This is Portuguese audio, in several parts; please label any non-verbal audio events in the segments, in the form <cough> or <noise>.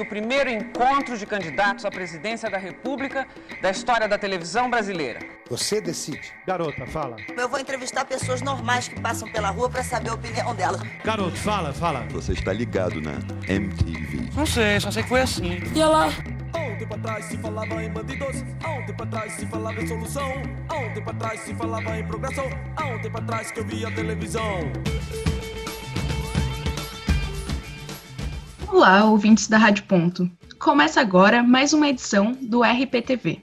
O primeiro encontro de candidatos à presidência da República da história da televisão brasileira. Você decide. Garota, fala. Eu vou entrevistar pessoas normais que passam pela rua para saber a opinião delas. Garoto, fala, fala. Você está ligado na MTV. Não sei, só sei que foi assim. E ela? Há um tempo atrás se falava em bandidos, há um tempo atrás se falava em solução, há um tempo atrás se falava em progressão, há um tempo atrás que eu via televisão. Olá, ouvintes da Rádio Ponto. Começa agora mais uma edição do RPTV.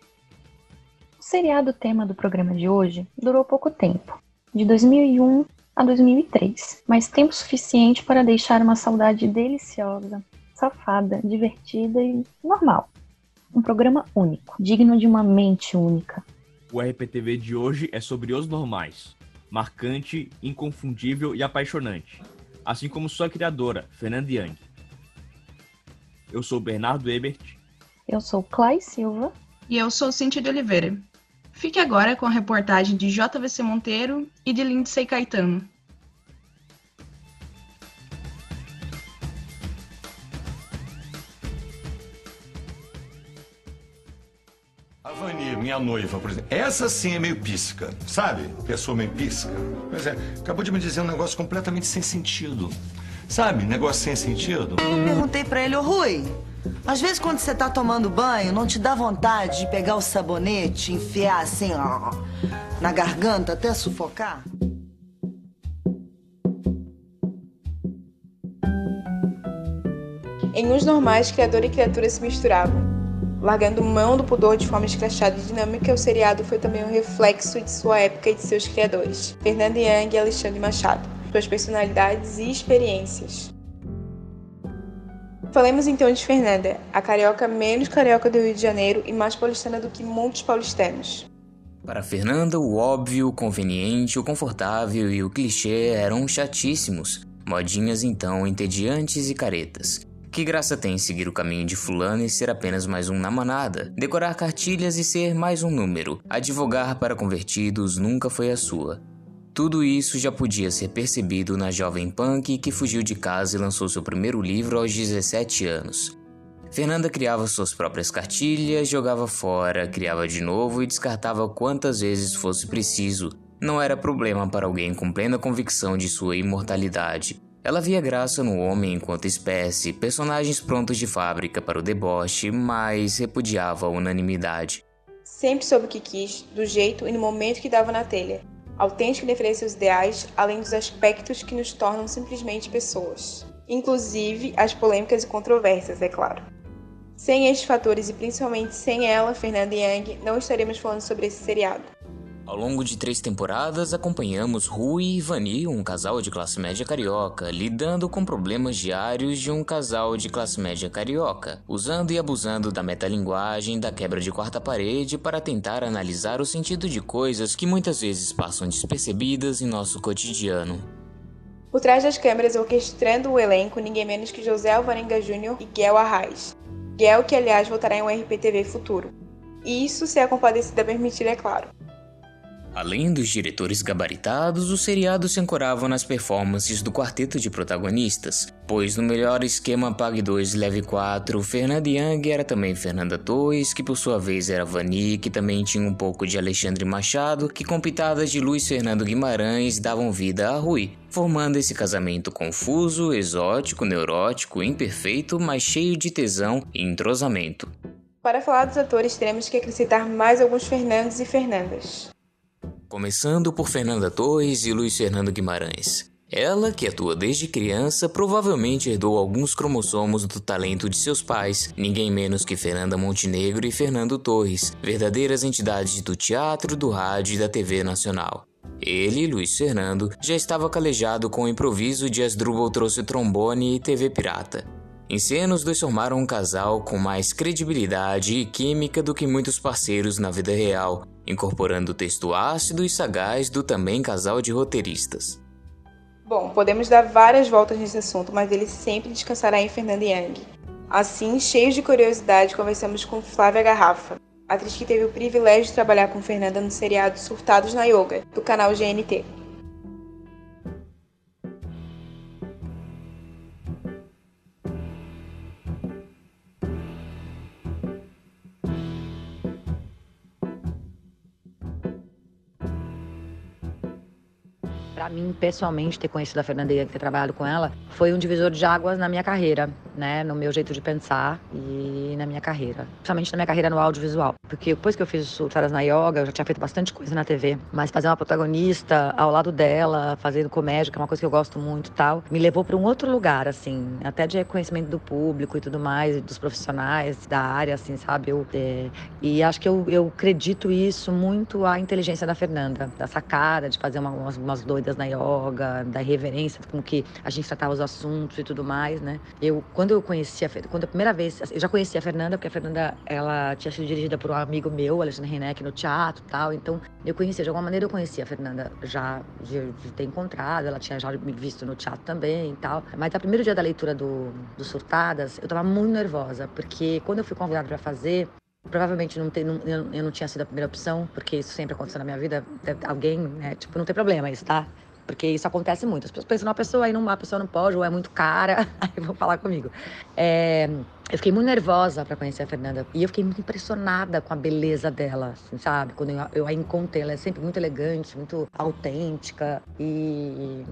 O seriado tema do programa de hoje durou pouco tempo, de 2001 a 2003, mas tempo suficiente para deixar uma saudade deliciosa, safada, divertida e normal. Um programa único, digno de uma mente única. O RPTV de hoje é sobre os normais, marcante, inconfundível e apaixonante, assim como sua criadora, Fernanda Young. Eu sou Bernardo Ebert. Eu sou Clay Silva. E eu sou Cintia de Oliveira. Fique agora com a reportagem de JVC Monteiro e de Lindsay Caetano. A Vani, minha noiva, por exemplo, essa sim é meio píssica, sabe? Pessoa meio píssica. Pois é, acabou de me dizer um negócio completamente sem sentido. Sabe, negócio sem sentido. Perguntei pra ele, ô Rui, às vezes quando você tá tomando banho, não te dá vontade de pegar o sabonete, enfiar assim, ó, na garganta até sufocar? Em uns normais, criador e criatura se misturavam. Largando mão do pudor de forma escrachada e dinâmica, o seriado foi também um reflexo de sua época e de seus criadores, Fernanda Young e Alexandre Machado, suas personalidades e experiências. Falemos então de Fernanda, a carioca menos carioca do Rio de Janeiro e mais paulistana do que muitos paulistanos. Para Fernanda, o óbvio, o conveniente, o confortável e o clichê eram chatíssimos, modinhas então entediantes e caretas. Que graça tem seguir o caminho de fulano e ser apenas mais um na manada? Decorar cartilhas e ser mais um número. Advogar para convertidos nunca foi a sua. Tudo isso já podia ser percebido na jovem punk que fugiu de casa e lançou seu primeiro livro aos 17 anos. Fernanda criava suas próprias cartilhas, jogava fora, criava de novo e descartava quantas vezes fosse preciso. Não era problema para alguém com plena convicção de sua imortalidade. Ela via graça no homem enquanto espécie, personagens prontos de fábrica para o deboche, mas repudiava a unanimidade. Sempre soube o que quis, do jeito e no momento que dava na telha. Autêntico defender seus ideais, além dos aspectos que nos tornam simplesmente pessoas. Inclusive as polêmicas e controvérsias, é claro. Sem estes fatores e principalmente sem ela, Fernanda Young, não estaremos falando sobre esse seriado. Ao longo de três temporadas, acompanhamos Rui e Vani, um casal de classe média carioca, lidando com problemas diários de um casal de classe média carioca, usando e abusando da metalinguagem, da quebra de quarta parede para tentar analisar o sentido de coisas que muitas vezes passam despercebidas em nosso cotidiano. Por trás das câmeras, orquestrando o elenco, ninguém menos que José Alvarenga Jr. e Guel Arraes. Guel, que aliás voltará em um RPTV futuro. E isso se a compadecida permitir, é claro. Além dos diretores gabaritados, o seriado se ancorava nas performances do quarteto de protagonistas, pois no melhor esquema Pague 2 Leve 4, Fernanda Young era também Fernanda Torres, que por sua vez era Vani, que também tinha um pouco de Alexandre Machado, que com pitadas de Luiz Fernando Guimarães davam vida a Rui, formando esse casamento confuso, exótico, neurótico, imperfeito, mas cheio de tesão e entrosamento. Para falar dos atores, teremos que acrescentar mais alguns Fernandes e Fernandas. Começando por Fernanda Torres e Luiz Fernando Guimarães. Ela, que atua desde criança, provavelmente herdou alguns cromossomos do talento de seus pais, ninguém menos que Fernanda Montenegro e Fernando Torres, verdadeiras entidades do teatro, do rádio e da TV nacional. Ele, Luiz Fernando, já estava calejado com o improviso de Asdrubal trouxe trombone e TV pirata. Em cena, os dois formaram um casal com mais credibilidade e química do que muitos parceiros na vida real, incorporando o texto ácido e sagaz do também casal de roteiristas. Bom, podemos dar várias voltas nesse assunto, mas ele sempre descansará em Fernanda Young. Assim, cheios de curiosidade, conversamos com Flávia Garrafa, atriz que teve o privilégio de trabalhar com Fernanda no seriado Surtados na Yoga, do canal GNT. Para mim, pessoalmente, ter conhecido a Fernanda e ter trabalhado com ela foi um divisor de águas na minha carreira, né? No meu jeito de pensar e na minha carreira. Principalmente na minha carreira no audiovisual. Porque depois que eu fiz o Saras na Yoga, eu já tinha feito bastante coisa na TV. Mas fazer uma protagonista ao lado dela, fazendo comédia, que é uma coisa que eu gosto muito tal, me levou para um outro lugar, assim. Até de reconhecimento do público e tudo mais, dos profissionais da área, assim, sabe? Eu, é, e acho que eu, eu acredito isso muito à inteligência da Fernanda. Da sacada, de fazer uma, umas, umas doidas na yoga, da reverência com que a gente tratava os assuntos e tudo mais, né? Eu, quando eu conheci a quando a primeira vez, eu já conhecia a Fernanda, porque a Fernanda, ela tinha sido dirigida por um amigo meu, Alexandre Renek, no teatro e tal, então eu conhecia, de alguma maneira eu conhecia a Fernanda já de, de, ter encontrado, ela tinha já me visto no teatro também e tal, mas no primeiro dia da leitura do, do Surtadas, eu tava muito nervosa, porque quando eu fui convidada para fazer, Provavelmente não não, eu não tinha sido a primeira opção, porque isso sempre aconteceu na minha vida. Alguém, né? Tipo, não tem problema isso, tá? Porque isso acontece muito. As pessoas pensam numa pessoa, aí não, a pessoa não pode, ou é muito cara, <laughs> aí vão falar comigo. É, eu fiquei muito nervosa para conhecer a Fernanda. E eu fiquei muito impressionada com a beleza dela, assim, sabe? Quando eu, eu a encontrei, ela é sempre muito elegante, muito autêntica. E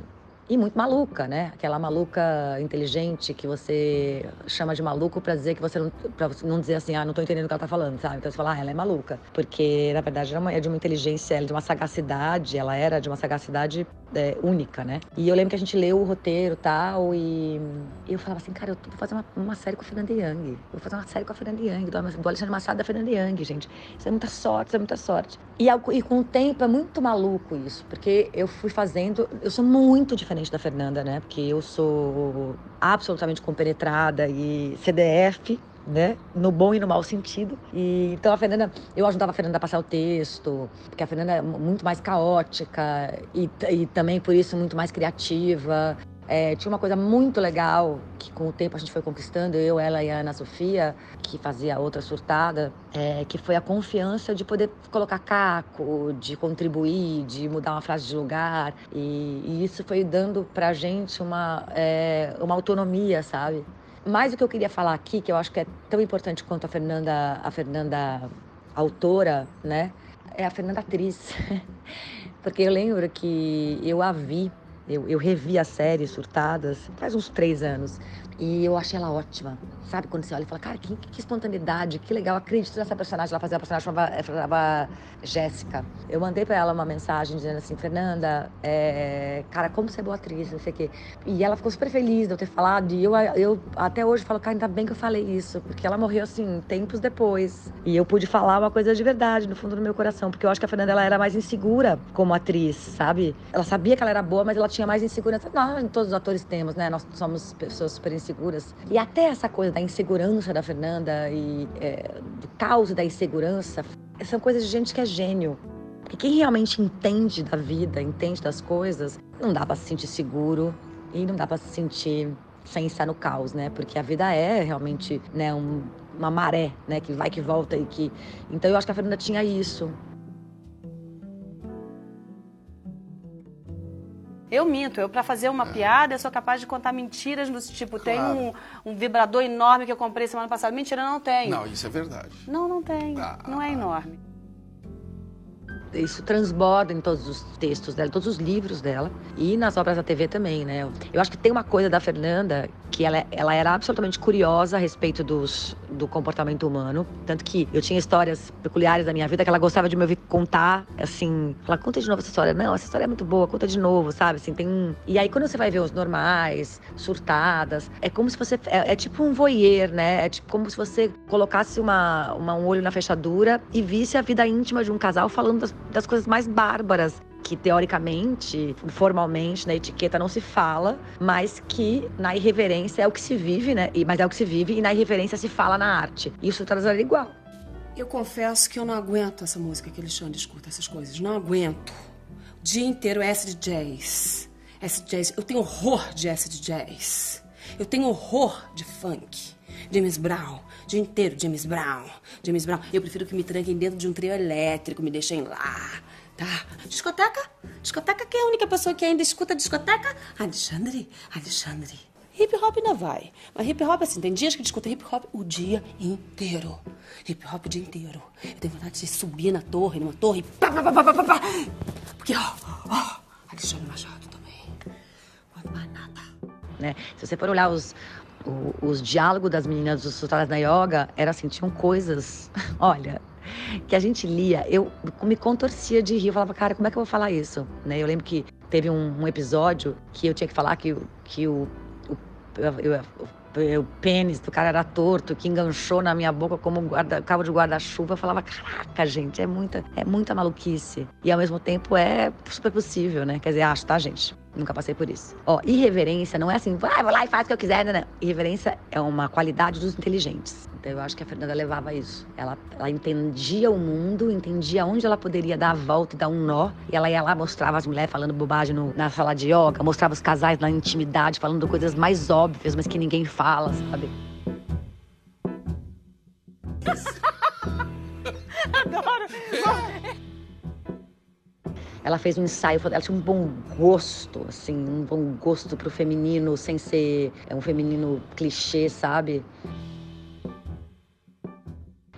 e muito maluca, né? Aquela maluca inteligente que você chama de maluco para dizer que você não para não dizer assim, ah, não tô entendendo o que ela tá falando, sabe? Então você fala, ah, ela é maluca, porque na verdade ela é de uma inteligência, ela é de uma sagacidade, ela era de uma sagacidade é, única, né? E eu lembro que a gente leu o roteiro tal e eu falava assim, cara, eu vou fazer uma, uma série com a Fernanda Young, vou fazer uma série com a Fernanda Young, do, do Alexandre Machado da Fernanda Young, gente. Isso é muita sorte, isso é muita sorte. E, e com o tempo é muito maluco isso, porque eu fui fazendo, eu sou muito diferente da Fernanda, né? Porque eu sou absolutamente compenetrada e CDF, né? No bom e no mau sentido. E então a Fernanda, eu ajudava a Fernanda a passar o texto, porque a Fernanda é muito mais caótica e, e também por isso muito mais criativa. É, tinha uma coisa muito legal que com o tempo a gente foi conquistando, eu, ela e a Ana Sofia, que fazia outra surtada, é, que foi a confiança de poder colocar caco, de contribuir, de mudar uma frase de lugar. E, e isso foi dando pra gente uma, é, uma autonomia, sabe? Mas o que eu queria falar aqui, que eu acho que é tão importante quanto a Fernanda, a Fernanda autora, né? É a Fernanda atriz. <laughs> Porque eu lembro que eu a vi eu, eu revi a série Surtadas faz uns três anos. E eu achei ela ótima. Sabe quando você olha e fala, cara, que, que espontaneidade, que legal, acredito nessa personagem. Ela fazia a personagem chamava, chamava Jéssica. Eu mandei para ela uma mensagem dizendo assim, Fernanda, é, cara, como você é boa atriz, não sei o quê. E ela ficou super feliz de eu ter falado. E eu, eu até hoje falo, cara, ainda bem que eu falei isso, porque ela morreu assim, tempos depois. E eu pude falar uma coisa de verdade, no fundo do meu coração, porque eu acho que a Fernanda ela era mais insegura como atriz, sabe? Ela sabia que ela era boa, mas ela tinha mais insegurança. Nós, todos os atores temos, né? Nós somos pessoas super inseguras. E até essa coisa da insegurança da Fernanda e é, do caos da insegurança são coisas de gente que é gênio. Porque quem realmente entende da vida, entende das coisas, não dá para se sentir seguro e não dá para se sentir sem estar no caos, né? Porque a vida é realmente, né, um, uma maré, né, que vai que volta e que Então eu acho que a Fernanda tinha isso. Eu minto, eu para fazer uma é. piada, eu sou capaz de contar mentiras do tipo, claro. tem um, um, vibrador enorme que eu comprei semana passada. Mentira, não tenho. Não, isso é verdade. Não, não tem. Ah, não é enorme isso transborda em todos os textos dela, todos os livros dela e nas obras da TV também, né? Eu acho que tem uma coisa da Fernanda que ela, ela era absolutamente curiosa a respeito dos, do comportamento humano, tanto que eu tinha histórias peculiares da minha vida que ela gostava de me ouvir contar, assim, ela conta de novo essa história, não, essa história é muito boa, conta de novo, sabe? Assim, tem um... E aí quando você vai ver os normais, surtadas, é como se você é, é tipo um voyeur, né? É tipo como se você colocasse uma, uma um olho na fechadura e visse a vida íntima de um casal falando das, das coisas mais bárbaras que teoricamente, formalmente, na etiqueta não se fala, mas que na irreverência é o que se vive, né? Mas é o que se vive e na irreverência se fala na arte. Isso traz igual. Eu confesso que eu não aguento essa música que Alexandre escuta, essas coisas. Não aguento. O dia inteiro é acid jazz. Acid jazz. Eu tenho horror de acid jazz. Eu tenho horror de funk. James Brown. O dia inteiro, James Brown. James Brown. Eu prefiro que me tranquem dentro de um trio elétrico, me deixem lá Tá. Discoteca? Discoteca? Quem é a única pessoa que ainda escuta discoteca? Alexandre. Alexandre. Hip hop ainda vai. Mas hip hop, assim, tem dias que discuta hip hop o dia inteiro. Hip hop o dia inteiro. Eu tenho vontade de subir na torre, numa torre. Pá, pá, pá, pá, pá, pá. Porque, ó, ó, Alexandre Machado também. Quando mais nada. Né? Se você for olhar os, os diálogos das meninas dos Sutaras na Yoga, era assim, tinham coisas, <laughs> olha, que a gente lia, eu me contorcia de rir, eu falava, cara, como é que eu vou falar isso? Né? Eu lembro que teve um, um episódio que eu tinha que falar que, que o, o, o- pênis do cara era torto, que enganchou na minha boca como guarda, cabo de guarda-chuva. Eu falava, caraca, gente, é muita, é muita maluquice. E ao mesmo tempo é super possível, né? Quer dizer, acho, tá, gente? Nunca passei por isso. Ó, irreverência não é assim, vai, vou lá e faz o que eu quiser, né? não. Irreverência é uma qualidade dos inteligentes. Então eu acho que a Fernanda levava isso. Ela, ela entendia o mundo, entendia onde ela poderia dar a volta e dar um nó. E ela ia lá, mostrava as mulheres falando bobagem no- na sala de yoga, mostrava os casais na intimidade, falando coisas mais óbvias, mas que ninguém fala, sabe? <laughs> Adoro. <laughs> Ela fez um ensaio, ela tinha um bom gosto, assim, um bom gosto pro feminino, sem ser é, um feminino clichê, sabe?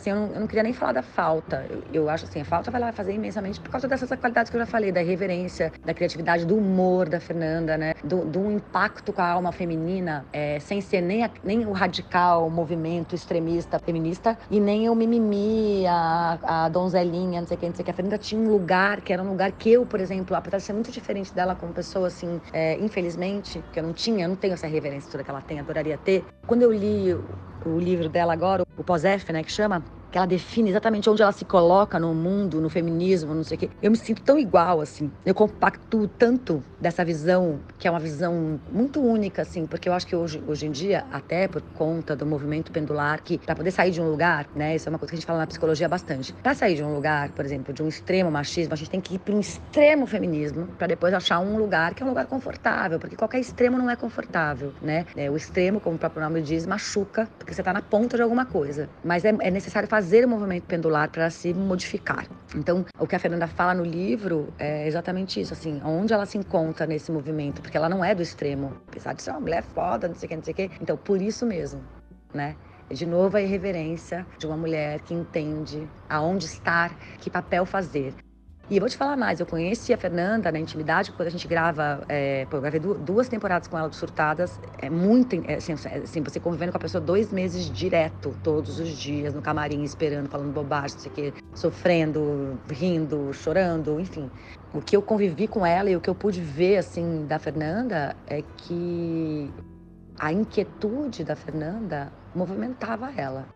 Assim, eu, não, eu não queria nem falar da falta. Eu, eu acho assim, a falta vai lá fazer imensamente por causa dessas qualidades que eu já falei, da irreverência, da criatividade, do humor da Fernanda, né? Do, do impacto com a alma feminina, é, sem ser nem, a- nem o radical movimento extremista feminista e nem o mimimi, a, a donzelinha, não sei o que, não sei o que. A Fernanda tinha um lugar que era um lugar que eu, por exemplo, apesar de ser muito diferente dela como pessoa, assim, é, infelizmente, que eu não tinha, eu não tenho essa reverência toda que ela tem, adoraria ter. Quando eu li o, livro dela agora, o Pós-F, né, que chama, que ela define exatamente onde ela se coloca no mundo, no feminismo, não sei o quê. Eu me sinto tão igual, assim. Eu compactuo tanto dessa visão, que é uma visão muito única, assim, porque eu acho que hoje, hoje em dia, até por conta do movimento pendular, que para poder sair de um lugar, né, isso é uma coisa que a gente fala na psicologia bastante. Para sair de um lugar, por exemplo, de um extremo machismo, a gente tem que ir para um extremo feminismo, para depois achar um lugar que é um lugar confortável, porque qualquer extremo não é confortável, né? É, o extremo, como o próprio nome diz, machuca, porque você está na ponta de alguma coisa. Mas é, é necessário fazer o movimento pendular para se modificar. Então, o que a Fernanda fala no livro é exatamente isso, assim, onde ela se encontra nesse movimento, porque ela não é do extremo, apesar de ser uma mulher foda, não sei o que, não sei o que. Então, por isso mesmo, né? De novo, a irreverência de uma mulher que entende aonde estar, que papel fazer. E vou te falar mais, eu conheci a Fernanda na intimidade, quando a gente grava, é, pô, eu gravei du- duas temporadas com ela de Surtadas, é muito, é, assim, é, assim, você convivendo com a pessoa dois meses direto, todos os dias, no camarim, esperando, falando bobagem, não sei o quê, sofrendo, rindo, chorando, enfim. O que eu convivi com ela e o que eu pude ver, assim, da Fernanda é que a inquietude da Fernanda movimentava ela.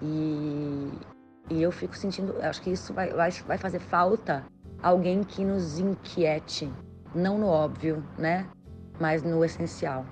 E, e eu fico sentindo, acho que isso vai, vai, vai fazer falta alguém que nos inquiete, não no óbvio, né? Mas no essencial.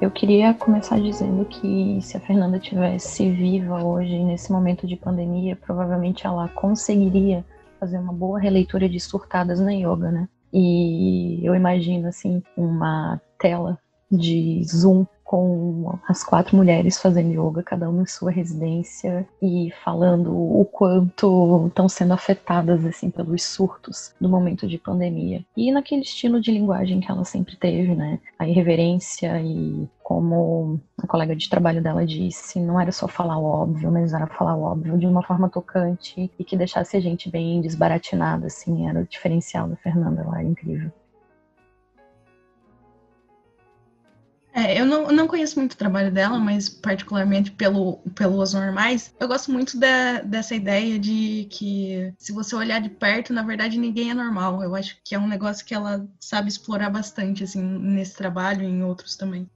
Eu queria começar dizendo que se a Fernanda tivesse viva hoje, nesse momento de pandemia, provavelmente ela conseguiria fazer uma boa releitura de surtadas na yoga, né? E eu imagino, assim, uma tela de Zoom com as quatro mulheres fazendo yoga, cada uma em sua residência e falando o quanto estão sendo afetadas assim pelos surtos do momento de pandemia. E naquele estilo de linguagem que ela sempre teve, né? A irreverência e como a colega de trabalho dela disse, não era só falar o óbvio, mas era falar o óbvio de uma forma tocante e que deixasse a gente bem desbaratinada, assim, era o diferencial da Fernanda, ela era incrível. É, eu não, não conheço muito o trabalho dela, mas particularmente pelo, pelos normais, eu gosto muito da, dessa ideia de que se você olhar de perto, na verdade ninguém é normal. Eu acho que é um negócio que ela sabe explorar bastante, assim, nesse trabalho e em outros também.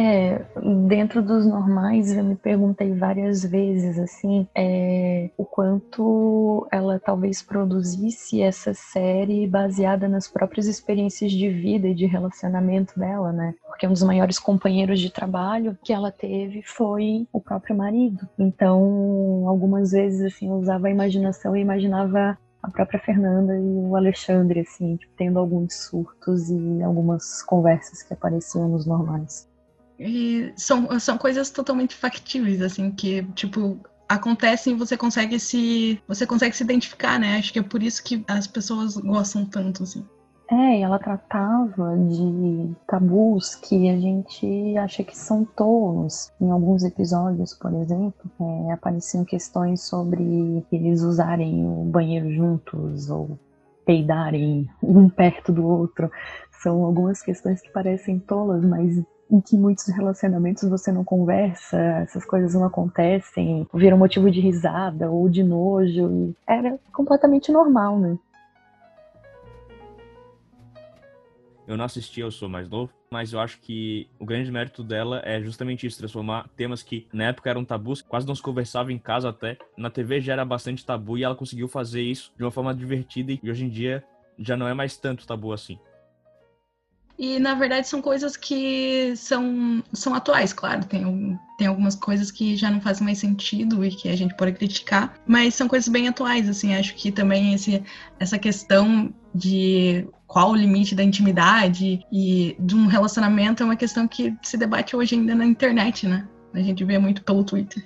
É, dentro dos normais, eu me perguntei várias vezes, assim, é, o quanto ela talvez produzisse essa série baseada nas próprias experiências de vida e de relacionamento dela, né? Porque um dos maiores companheiros de trabalho que ela teve foi o próprio marido. Então, algumas vezes, assim, eu usava a imaginação e imaginava a própria Fernanda e o Alexandre, assim, tipo, tendo alguns surtos e algumas conversas que apareciam nos normais. E são, são coisas totalmente factíveis, assim, que, tipo, acontecem e você consegue se você consegue se identificar, né? Acho que é por isso que as pessoas gostam tanto, assim. É, ela tratava de tabus que a gente acha que são tolos. Em alguns episódios, por exemplo, é, apareciam questões sobre eles usarem o banheiro juntos ou peidarem um perto do outro. São algumas questões que parecem tolas, mas em que muitos relacionamentos você não conversa, essas coisas não acontecem, viram motivo de risada ou de nojo. Era completamente normal, né? Eu não assisti, eu sou mais novo, mas eu acho que o grande mérito dela é justamente isso, transformar temas que na época eram tabus, quase não se conversava em casa até. Na TV já era bastante tabu e ela conseguiu fazer isso de uma forma divertida e hoje em dia já não é mais tanto tabu assim. E na verdade são coisas que são, são atuais, claro. Tem, tem algumas coisas que já não fazem mais sentido e que a gente pode criticar, mas são coisas bem atuais, assim. Acho que também esse, essa questão de qual o limite da intimidade e de um relacionamento é uma questão que se debate hoje ainda na internet, né? A gente vê muito pelo Twitter.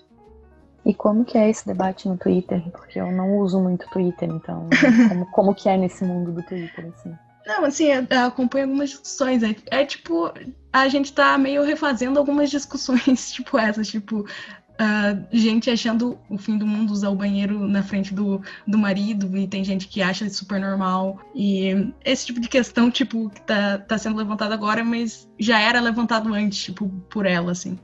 E como que é esse debate no Twitter? Porque eu não uso muito Twitter, então como, como que é nesse mundo do Twitter, assim? Não, assim, eu acompanho algumas discussões. É, é, tipo, a gente tá meio refazendo algumas discussões, <laughs> tipo essas, tipo, uh, gente achando o fim do mundo usar o banheiro na frente do, do marido, e tem gente que acha super normal. E esse tipo de questão, tipo, que tá, tá sendo levantado agora, mas já era levantado antes, tipo, por ela, assim.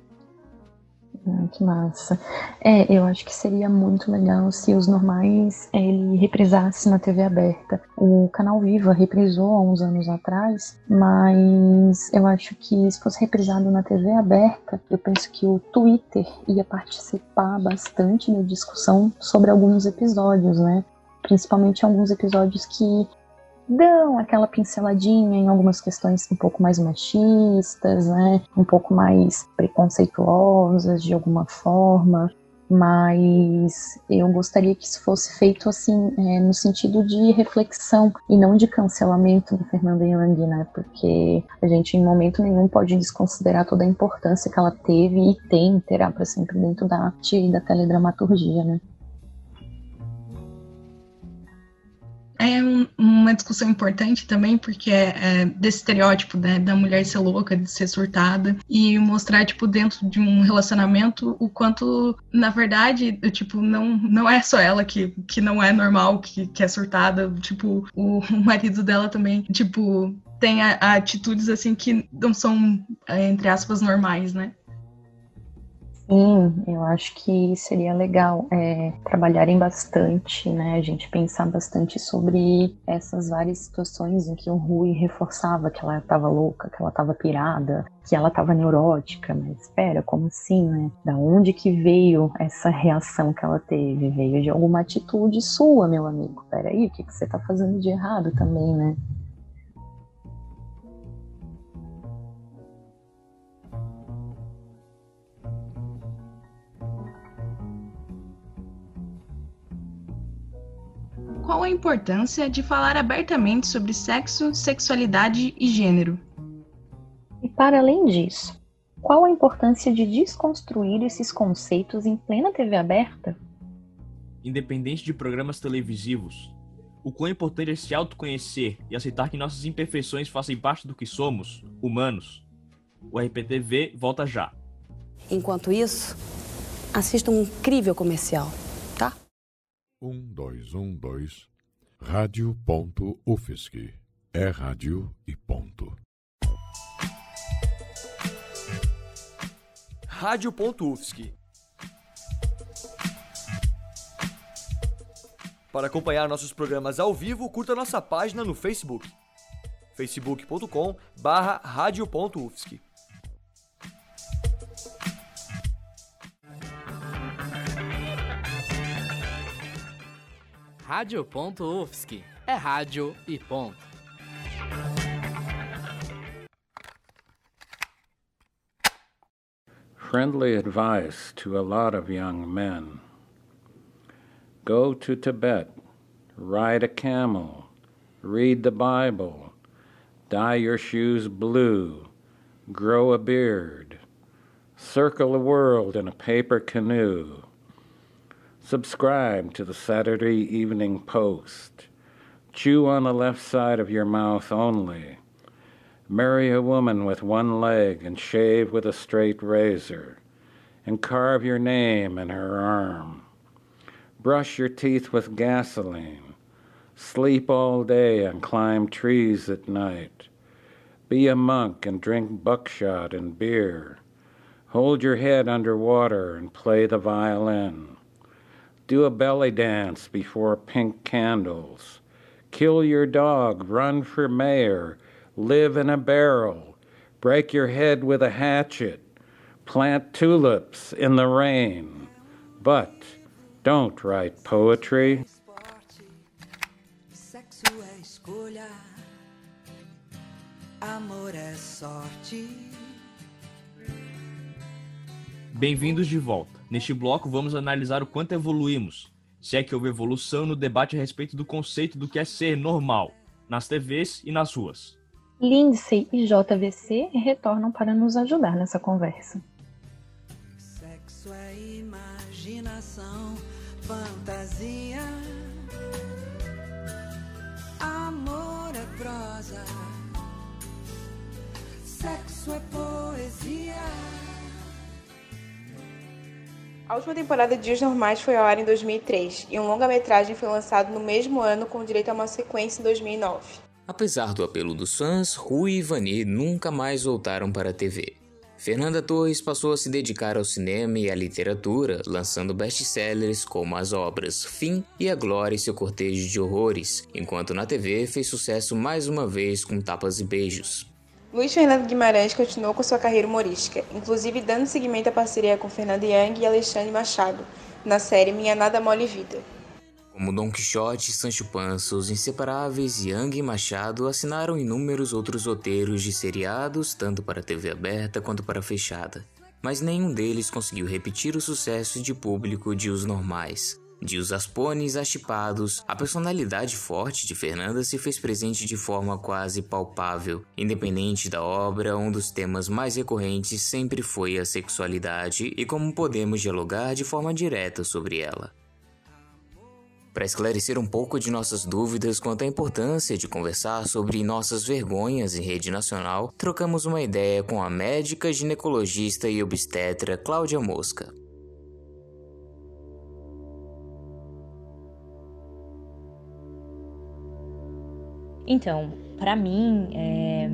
Que massa. É, eu acho que seria muito legal se os normais é, ele reprisasse na TV aberta. O canal Viva reprisou há uns anos atrás, mas eu acho que se fosse reprisado na TV aberta, eu penso que o Twitter ia participar bastante da discussão sobre alguns episódios, né? Principalmente alguns episódios que dão aquela pinceladinha em algumas questões um pouco mais machistas, né? Um pouco mais preconceituosas de alguma forma. Mas eu gostaria que isso fosse feito assim, é, no sentido de reflexão e não de cancelamento do Fernanda Young, né? Porque a gente em momento nenhum pode desconsiderar toda a importância que ela teve e tem, terá para sempre dentro da arte e da teledramaturgia, né? É um, uma discussão importante também, porque é, é desse estereótipo né, da mulher ser louca, de ser surtada, e mostrar, tipo, dentro de um relacionamento, o quanto, na verdade, tipo, não, não é só ela que, que não é normal, que, que é surtada, tipo, o, <laughs> o marido dela também, tipo, tem a, a atitudes, assim, que não são, é, entre aspas, normais, né? Sim, eu acho que seria legal é, trabalharem bastante, né? A gente pensar bastante sobre essas várias situações em que o Rui reforçava que ela estava louca, que ela estava pirada, que ela estava neurótica. Mas espera, como assim, né? Da onde que veio essa reação que ela teve? Veio de alguma atitude sua, meu amigo. Peraí, o que, que você está fazendo de errado também, né? Qual a importância de falar abertamente sobre sexo, sexualidade e gênero? E para além disso, qual a importância de desconstruir esses conceitos em plena TV aberta? Independente de programas televisivos, o quão importante é se autoconhecer e aceitar que nossas imperfeições fazem parte do que somos, humanos. O RPTV volta já. Enquanto isso, assista um incrível comercial. Um, dois, um, dois. Rádio.UFSC. É rádio e ponto. Rádio.UFSC. Para acompanhar nossos programas ao vivo, curta nossa página no Facebook. facebook.com barra rádio.UFSC. É rádio e ponto. Friendly advice to a lot of young men. Go to Tibet, ride a camel, read the Bible, dye your shoes blue, grow a beard, circle the world in a paper canoe, Subscribe to the Saturday Evening Post. Chew on the left side of your mouth only. Marry a woman with one leg and shave with a straight razor. And carve your name in her arm. Brush your teeth with gasoline. Sleep all day and climb trees at night. Be a monk and drink buckshot and beer. Hold your head under water and play the violin. Do a belly dance before pink candles. Kill your dog, run for mayor, live in a barrel, break your head with a hatchet, plant tulips in the rain. But don't write poetry. Sexo é escolha, amor é sorte. Bem-vindos de volta. Neste bloco vamos analisar o quanto evoluímos, se é que houve evolução no debate a respeito do conceito do que é ser normal, nas TVs e nas ruas. Lindsay e JVC retornam para nos ajudar nessa conversa. Sexo é imaginação, fantasia. Amor é prosa. Sexo é poesia. A última temporada de Dias Normais foi ao ar em 2003 e um longa-metragem foi lançado no mesmo ano com direito a uma sequência em 2009. Apesar do apelo dos fãs, Rui e Vani nunca mais voltaram para a TV. Fernanda Torres passou a se dedicar ao cinema e à literatura, lançando best-sellers como as obras Fim e A Glória e seu Cortejo de Horrores, enquanto na TV fez sucesso mais uma vez com Tapas e Beijos. Luiz Fernando Guimarães continuou com sua carreira humorística, inclusive dando seguimento à parceria com Fernando Young e Alexandre Machado, na série Minha Nada Mole Vida. Como Don Quixote e Sancho Panza, os inseparáveis Yang e Machado assinaram inúmeros outros roteiros de seriados, tanto para TV aberta quanto para fechada. Mas nenhum deles conseguiu repetir o sucesso de público de Os Normais. De Os Aspones achipados, a personalidade forte de Fernanda se fez presente de forma quase palpável. Independente da obra, um dos temas mais recorrentes sempre foi a sexualidade e como podemos dialogar de forma direta sobre ela. Para esclarecer um pouco de nossas dúvidas quanto à importância de conversar sobre nossas vergonhas em rede nacional, trocamos uma ideia com a médica, ginecologista e obstetra Cláudia Mosca. Então, para mim é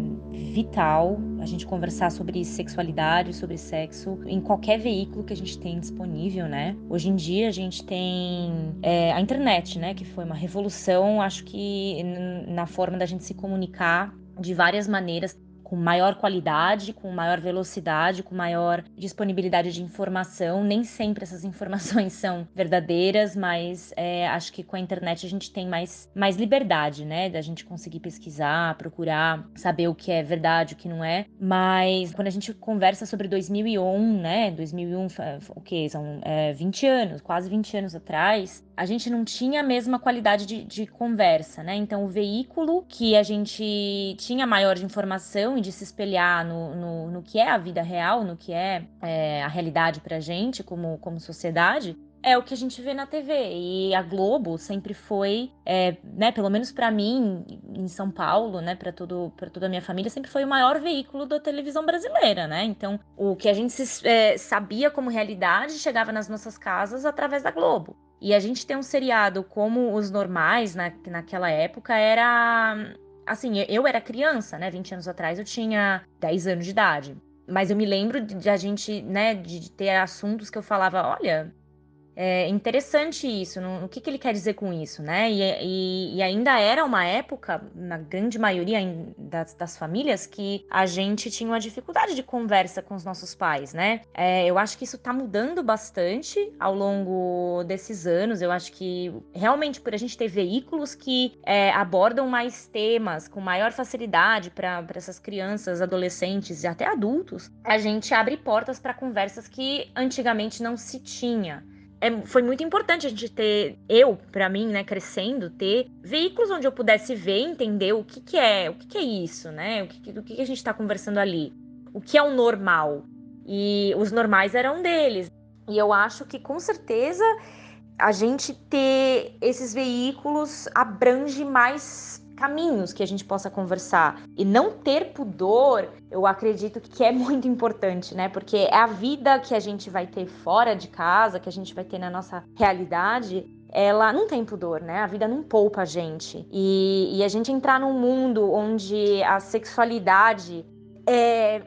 vital a gente conversar sobre sexualidade, sobre sexo em qualquer veículo que a gente tem disponível, né? Hoje em dia a gente tem é, a internet, né? Que foi uma revolução, acho que na forma da gente se comunicar de várias maneiras com maior qualidade, com maior velocidade, com maior disponibilidade de informação. Nem sempre essas <laughs> informações são verdadeiras, mas é, acho que com a internet a gente tem mais, mais liberdade, né? Da gente conseguir pesquisar, procurar, saber o que é verdade, o que não é. Mas quando a gente conversa sobre 2001, né? 2001, o que? São é, 20 anos, quase 20 anos atrás a gente não tinha a mesma qualidade de, de, conversa, né? Então, o veículo que a gente tinha maior de informação e de se espelhar no, no, no que é a vida real, no que é, é a realidade pra gente como, como sociedade, é o que a gente vê na TV. E a Globo sempre foi, é, né, pelo menos para mim, em São Paulo, né, para para toda a minha família, sempre foi o maior veículo da televisão brasileira, né? Então, o que a gente se, é, sabia como realidade chegava nas nossas casas através da Globo. E a gente tem um seriado como os normais na, naquela época era. Assim, eu era criança, né? 20 anos atrás eu tinha 10 anos de idade. Mas eu me lembro de a gente, né, de ter assuntos que eu falava, olha, é interessante isso, no, o que, que ele quer dizer com isso, né? E, e, e, ainda era uma época, na grande maioria das, das, famílias, que a gente tinha uma dificuldade de conversa com os nossos pais, né? É, eu acho que isso tá mudando bastante ao longo desses anos. Eu acho que realmente por a gente ter veículos que é, abordam mais temas com maior facilidade para essas crianças, adolescentes e até adultos, a gente abre portas para conversas que antigamente não se tinha é, foi muito importante a gente ter, eu, para mim, né, crescendo, ter veículos onde eu pudesse ver, entender o que, que é, o que, que é isso, né? O que, do que, que a gente está conversando ali. O que é o normal. E os normais eram deles. E eu acho que com certeza a gente ter esses veículos abrange mais caminhos que a gente possa conversar. E não ter pudor, eu acredito que é <laughs> muito importante, né? Porque é a vida que a gente vai ter fora de casa, que a gente vai ter na nossa realidade, ela não tem pudor, né? A vida não poupa a gente. E, e a gente entrar num mundo onde a sexualidade é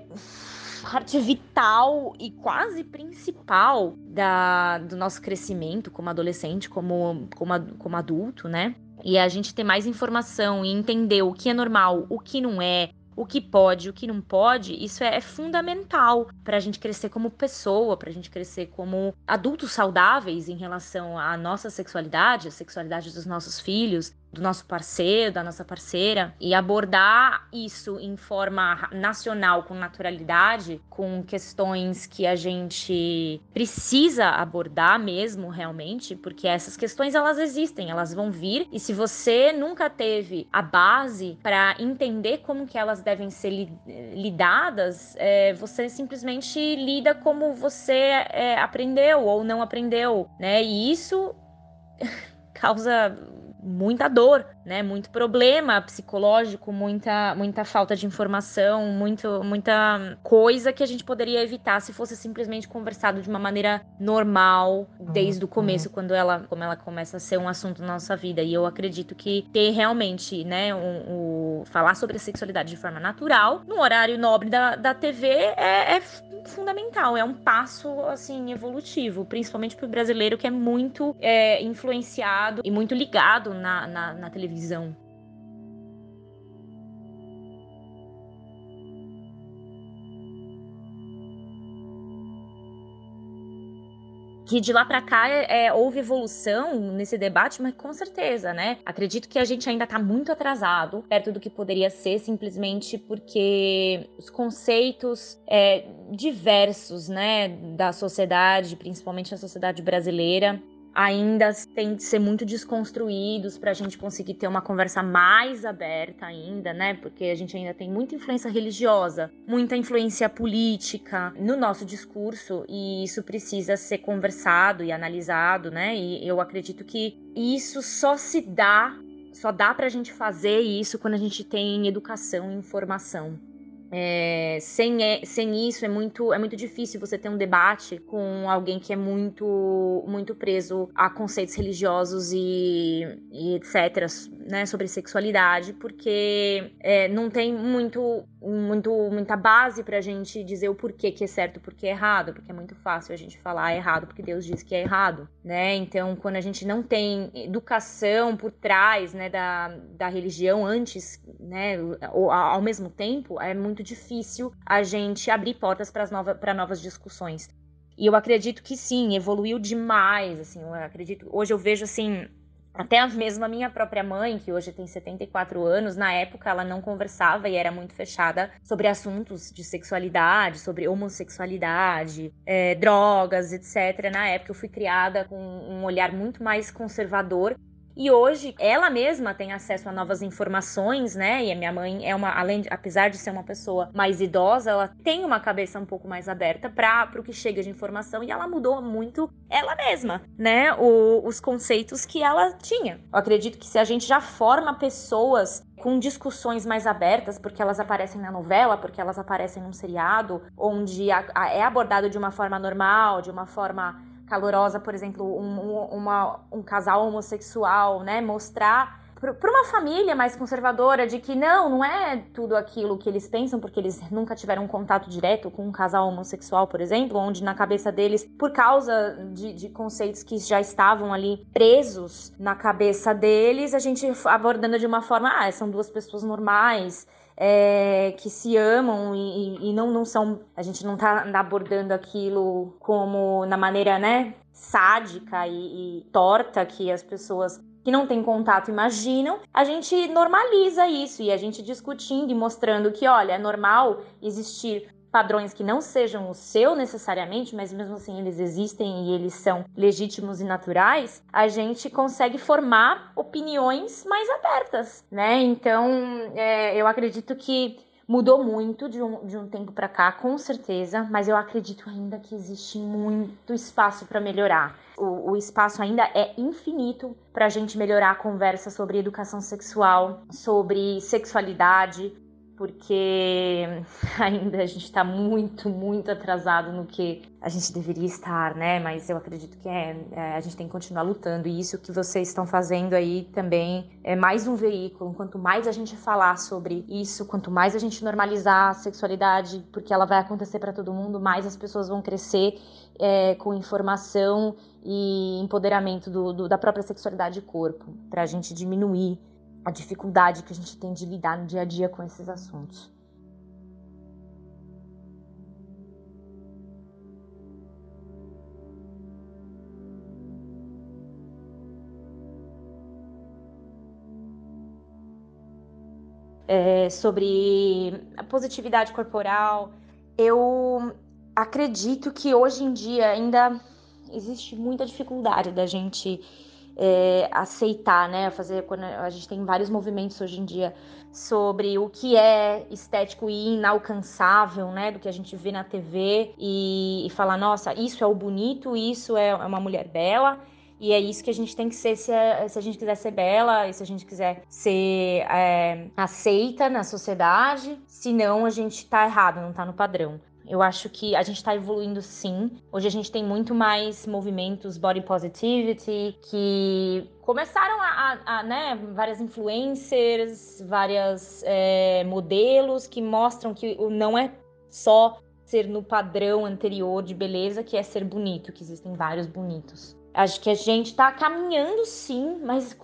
parte vital e quase principal da, do nosso crescimento como adolescente, como, como, como adulto, né? E a gente ter mais informação e entender o que é normal, o que não é, o que pode, o que não pode, isso é, é fundamental para a gente crescer como pessoa, para a gente crescer como adultos saudáveis em relação à nossa sexualidade, a sexualidade dos nossos filhos, do nosso parceiro, da nossa parceira, e abordar isso em forma nacional, com naturalidade, com questões que a gente precisa abordar mesmo, realmente, porque essas questões elas existem, elas vão vir, e se você nunca teve a base para entender como que elas devem ser li lidadas, é, você simplesmente lida como você é, aprendeu ou não aprendeu, né? E isso <laughs> causa muita dor, né? Muito problema psicológico, muita, muita falta de informação, muito, muita coisa que a gente poderia evitar se fosse simplesmente conversado de uma maneira normal desde o começo, quando ela, como ela começa a ser um assunto na nossa vida. E eu acredito que ter realmente, né, um, um falar sobre a sexualidade de forma natural, no horário nobre da, da TV, é, é fundamental, é um passo assim evolutivo, principalmente para o brasileiro que é muito é, influenciado e muito ligado na, na, na televisão. Que de lá para cá é, é, houve evolução nesse debate, mas com certeza, né? Acredito que a gente ainda está muito atrasado perto do que poderia ser, simplesmente porque os conceitos é, diversos, né, da sociedade, principalmente a sociedade brasileira, ainda têm de ser muito desconstruídos para a gente conseguir ter uma conversa mais aberta ainda, né? Porque a gente ainda tem muita influência religiosa, muita influência política no nosso discurso e isso precisa ser conversado e analisado, né? E eu acredito que isso só se dá, só dá para a gente fazer isso quando a gente tem educação e informação. É, sem, é, sem isso é muito, é muito difícil você ter um debate com alguém que é muito, muito preso a conceitos religiosos e, e etc. Né, sobre sexualidade, porque é, não tem muito, muito, muita base pra gente dizer o porquê que é certo e porquê é errado, porque é muito fácil a gente falar errado porque Deus diz que é errado, né? Então, quando a gente não tem educação por trás né, da, da religião antes, né, ou ao mesmo tempo, é muito muito difícil a gente abrir portas para nova, novas discussões. E eu acredito que sim, evoluiu demais, assim, eu acredito, hoje eu vejo assim, até mesmo a minha própria mãe, que hoje tem 74 anos, na época ela não conversava e era muito fechada sobre assuntos de sexualidade, sobre homossexualidade, é, drogas, etc. Na época eu fui criada com um olhar muito mais conservador e hoje ela mesma tem acesso a novas informações, né? E a minha mãe é uma, além de, apesar de ser uma pessoa mais idosa, ela tem uma cabeça um pouco mais aberta para o que chega de informação e ela mudou muito ela mesma, né? O, os conceitos que ela tinha. Eu acredito que se a gente já forma pessoas com discussões mais abertas, porque elas aparecem na novela, porque elas aparecem num seriado, onde a, a, é abordado de uma forma normal, de uma forma calorosa, por exemplo, um, um, uma, um casal homossexual, né? Mostrar para uma família mais conservadora de que não, não é tudo aquilo que eles pensam, porque eles nunca tiveram um contato direto com um casal homossexual, por exemplo, onde na cabeça deles, por causa de, de conceitos que já estavam ali presos na cabeça deles, a gente abordando de uma forma, ah, são duas pessoas normais, é, que se amam e, e, não, não são. A gente não tá abordando aquilo como na maneira, né, sádica e, e torta que as pessoas que não têm contato imaginam, a gente normaliza isso e a gente discutindo e mostrando que, olha, é normal existir padrões que não sejam o seu necessariamente, mas mesmo assim eles existem e eles são legítimos e naturais, a gente consegue formar opiniões mais abertas, né? Então, é, eu acredito que Mudou muito de um, de um tempo para cá, com certeza, mas eu acredito ainda que existe muito espaço para melhorar. O, o, espaço ainda é infinito para a gente melhorar a conversa sobre educação sexual, sobre sexualidade, porque <laughs> ainda a gente está muito, muito atrasado no que a gente deveria estar, né? Mas eu acredito que é, é, a gente tem que continuar lutando e isso que vocês estão fazendo aí também é mais um veículo. Quanto mais a gente falar sobre isso, quanto mais a gente normalizar a sexualidade, porque ela vai acontecer para todo mundo, mais as pessoas vão crescer é, com informação e empoderamento do, do, da própria sexualidade e corpo, para a gente diminuir a dificuldade que a gente tem de lidar no dia a dia com esses assuntos. É, sobre a positividade corporal, eu acredito que hoje em dia ainda existe muita dificuldade da gente é, aceitar, né? Fazer quando a gente tem vários movimentos hoje em dia sobre o que é estético e inalcançável, né? Do que a gente vê na TV e, e falar, nossa, isso é o bonito, isso é uma mulher bela. E é isso que a gente tem que ser se a, se a gente quiser ser bela e se a gente quiser ser é, aceita na sociedade. Senão a gente tá errado, não tá no padrão. Eu acho que a gente está evoluindo sim. Hoje a gente tem muito mais movimentos body positivity que começaram a, a, a né, várias influencers, várias é, modelos que mostram que não é só ser no padrão anterior de beleza que é ser bonito, que existem vários bonitos. Acho que a gente está caminhando sim, mas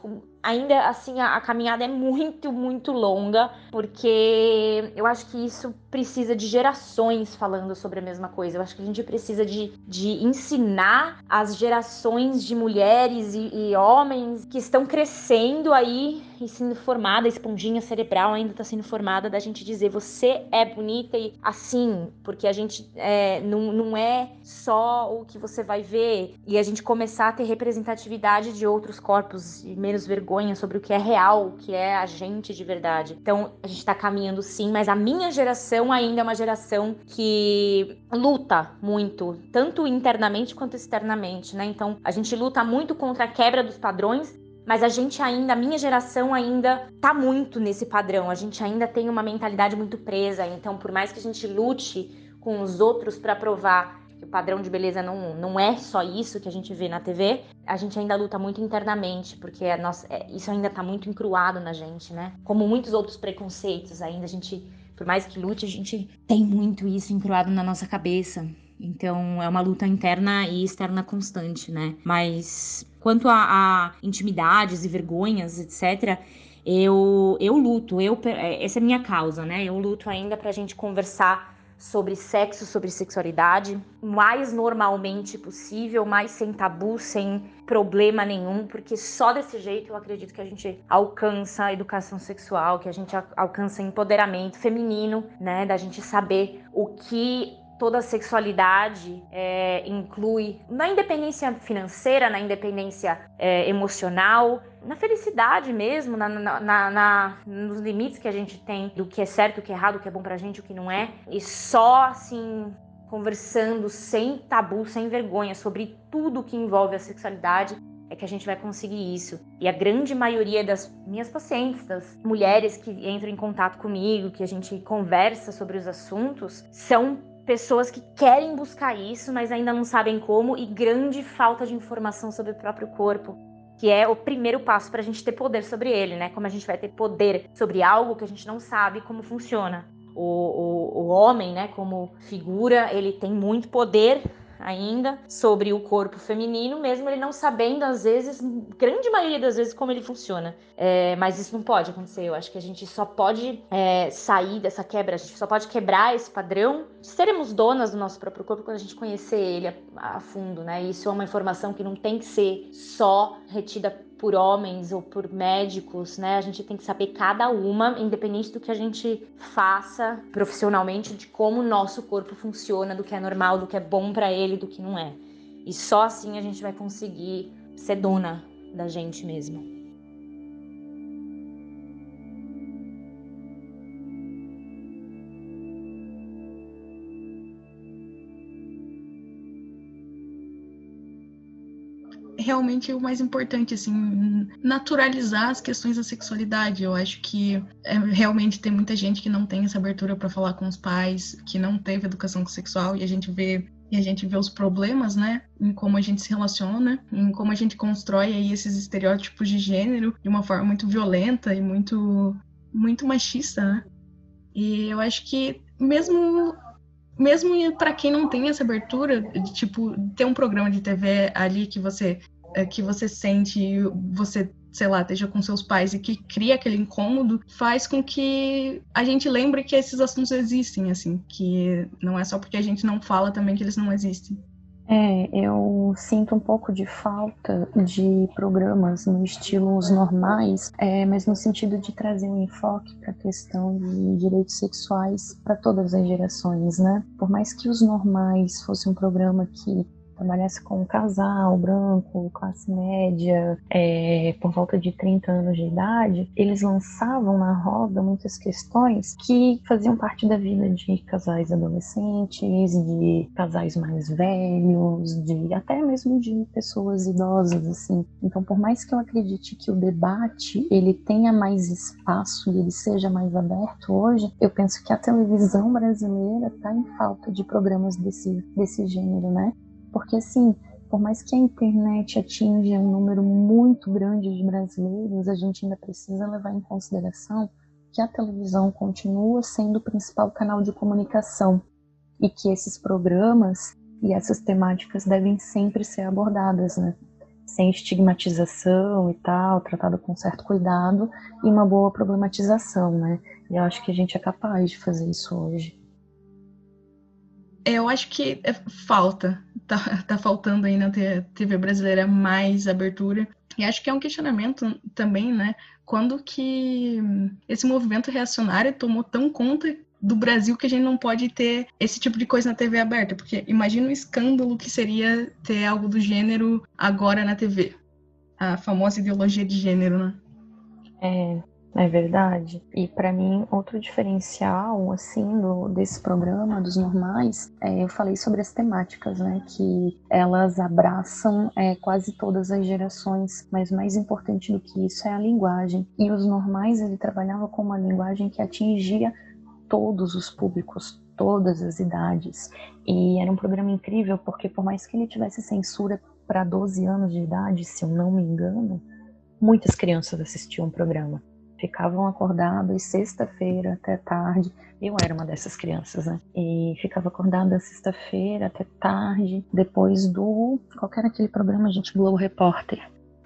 ainda assim a, a, caminhada é muito, muito longa, porque eu acho que isso precisa de gerações falando sobre a mesma coisa. Eu acho que a gente precisa de, de ensinar as gerações de mulheres e, e homens que estão crescendo aí e sendo formada, a esponjinha cerebral ainda está sendo formada, da gente dizer você é bonita e assim, porque a gente é, não, não é só o que você vai ver e a gente começar a ter representatividade de outros corpos e menos vergonha sobre o que é real, o que é a gente de verdade. Então, a gente tá caminhando sim, mas a minha geração ainda é uma geração que luta muito, tanto internamente quanto externamente, né? Então, a gente luta muito contra a quebra dos padrões, mas a gente ainda, a minha geração ainda tá muito nesse padrão. A gente ainda tem uma mentalidade muito presa. Então, por mais que a gente lute com os outros para provar que o padrão de beleza não, não é só isso que a gente vê na TV, a gente ainda luta muito internamente, porque a nossa, é, isso ainda está muito encruado na gente, né? Como muitos outros preconceitos, ainda a gente, por mais que lute, a gente tem muito isso encruado na nossa cabeça. Então é uma luta interna e externa constante, né? Mas quanto a, a intimidades e vergonhas, etc., eu, eu luto, eu, é, essa é a minha causa, né? Eu luto ainda pra gente conversar sobre sexo, sobre sexualidade, mais normalmente possível, mais sem tabu, sem problema nenhum, porque só desse jeito eu acredito que a gente alcança a educação sexual, que a gente alcança empoderamento feminino, né, da gente saber o que toda a sexualidade é, inclui na independência financeira, na independência é, emocional, na felicidade mesmo, na, na, na, nos limites que a gente tem do que é certo, o que é errado, o que é bom pra gente, o que não é. E só assim, conversando sem tabu, sem vergonha sobre tudo que envolve a sexualidade, é que a gente vai conseguir isso. E a grande maioria das minhas pacientes, das mulheres que entram em contato comigo, que a gente conversa sobre os assuntos, são pessoas que querem buscar isso, mas ainda não sabem como, e grande falta de informação sobre o próprio corpo, que é o primeiro passo para a gente ter poder sobre ele, né? Como a gente vai ter poder sobre algo que a gente não sabe como funciona. O, o, o homem, né, como figura, ele tem muito poder ainda sobre o corpo feminino, mesmo ele não sabendo, às vezes, grande maioria das vezes, como ele funciona. É, mas isso não pode acontecer. Eu acho que a gente só pode é, sair dessa quebra, a gente só pode quebrar esse padrão de sermos donas do nosso próprio corpo quando a gente conhecer ele a, a fundo, né? Isso é uma informação que não tem que ser só retida por homens ou por médicos, né? A gente tem que saber cada uma, independente do que a gente faça profissionalmente, de como o nosso corpo funciona, do que é normal, do que é bom para ele, do que não é. E só assim a gente vai conseguir ser dona da gente mesmo. Realmente o mais importante, assim, naturalizar as questões da sexualidade. Eu acho que é, realmente tem muita gente que não tem essa abertura para falar com os pais, que não teve educação sexual e a gente vê e a gente vê os problemas, né, em como a gente se relaciona, em como a gente constrói aí esses estereótipos de gênero de uma forma muito violenta e muito muito machista, né? E eu acho que mesmo mesmo para quem não tem essa abertura, de, tipo, ter um programa de TV ali que você é, que você sente, você, sei lá, esteja com seus pais e que cria aquele incômodo, faz com que a gente lembre que esses assuntos existem, assim, que não é só porque a gente não fala também que eles não existem. É, eu sinto um pouco de falta de programas no estilo os normais, é, mas no sentido de trazer um enfoque para a questão de direitos sexuais para todas as gerações, né? Por mais que os normais fosse um programa que trabalhasse com um casal branco, classe média, é, por volta de 30 anos de idade, eles lançavam na roda muitas questões que faziam parte da vida de casais adolescentes, de casais mais velhos, de até mesmo de pessoas idosas, assim. Então, por mais que eu acredite que o debate ele tenha mais espaço e ele seja mais aberto hoje, eu penso que a televisão brasileira está em falta de programas desse, desse gênero, né? Porque, assim, por mais que a internet atinja um número muito grande de brasileiros, a gente ainda precisa levar em consideração que a televisão continua sendo o principal canal de comunicação e que esses programas e essas temáticas devem sempre ser abordadas, né? Sem estigmatização e tal, tratado com certo cuidado e uma boa problematização, né? E eu acho que a gente é capaz de fazer isso hoje. Eu acho que é falta tá, <laughs> tá faltando aí na TV brasileira mais abertura. E acho que é um questionamento também, né? Quando que esse movimento reacionário tomou tão conta do Brasil que a gente não pode ter esse tipo de coisa na TV aberta, porque imagina o escândalo que seria ter algo do gênero agora na TV. A famosa ideologia de gênero, né? É, é verdade. E para mim, outro diferencial, assim, do, desse programa, dos normais, é, eu falei sobre as temáticas, né? Que elas abraçam é, quase todas as gerações, mas mais importante do que isso é a linguagem. E os normais, ele trabalhava com uma linguagem que atingia todos os públicos, todas as idades. E era um programa incrível, porque por mais que ele tivesse censura para 12 anos de idade, se eu não me engano, muitas crianças assistiam o programa ficavam acordados sexta-feira até tarde. Eu era uma dessas crianças, né? E ficava acordada sexta-feira até tarde, depois do qualquer aquele programa, a gente Globo Repórter,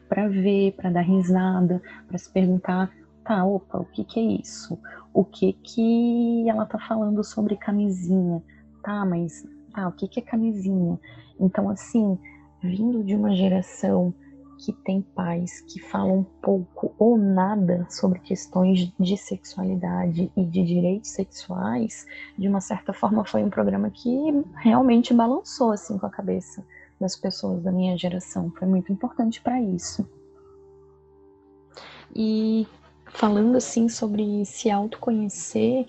para ver, para dar risada, para se perguntar, tá, opa, o que que é isso? O que que ela tá falando sobre camisinha? Tá, mas tá, o que que é camisinha? Então assim, vindo de uma geração que tem pais que falam pouco ou nada sobre questões de sexualidade e de direitos sexuais, de uma certa forma foi um programa que realmente balançou assim com a cabeça das pessoas da minha geração. Foi muito importante para isso. E falando assim sobre se autoconhecer,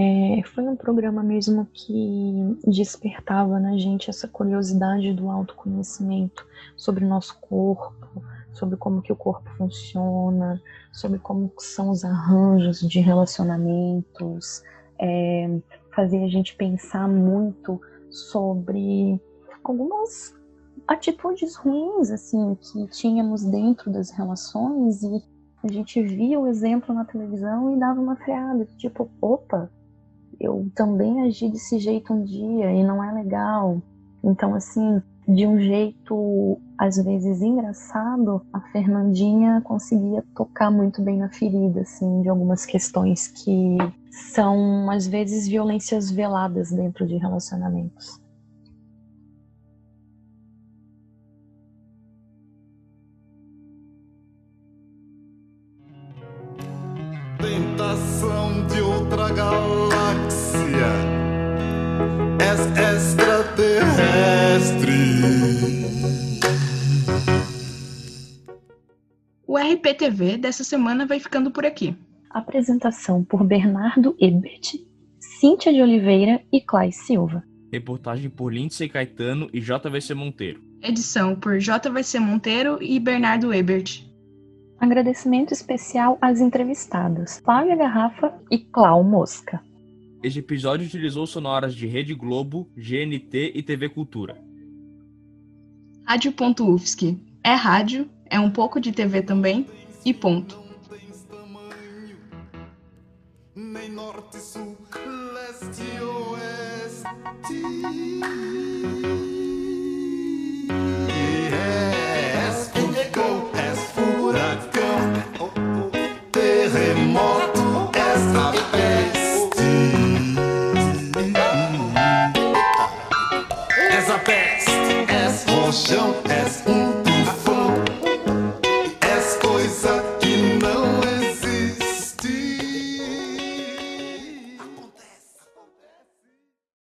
é, foi um programa mesmo que despertava na gente essa curiosidade do autoconhecimento sobre o nosso corpo, sobre como que o corpo funciona, sobre como são os arranjos de relacionamentos, é, fazia a gente pensar muito sobre algumas atitudes ruins assim que tínhamos dentro das relações e a gente via o exemplo na televisão e dava uma freada, tipo, opa, eu também agi desse jeito um dia e não é legal. Então, assim, de um jeito às vezes engraçado, a Fernandinha conseguia tocar muito bem na ferida, assim, de algumas questões que são às vezes violências veladas dentro de relacionamentos. RPTV dessa semana vai ficando por aqui. Apresentação por Bernardo Ebert, Cíntia de Oliveira e Clay Silva. Reportagem por Lindsay Caetano e JVC Monteiro. Edição por JVC Monteiro e Bernardo Ebert. Agradecimento especial às entrevistadas Flávia Garrafa e Clau Mosca. Este episódio utilizou sonoras de Rede Globo, GNT e TV Cultura. Rádio.UFSC. É rádio, é um pouco de TV também, e ponto.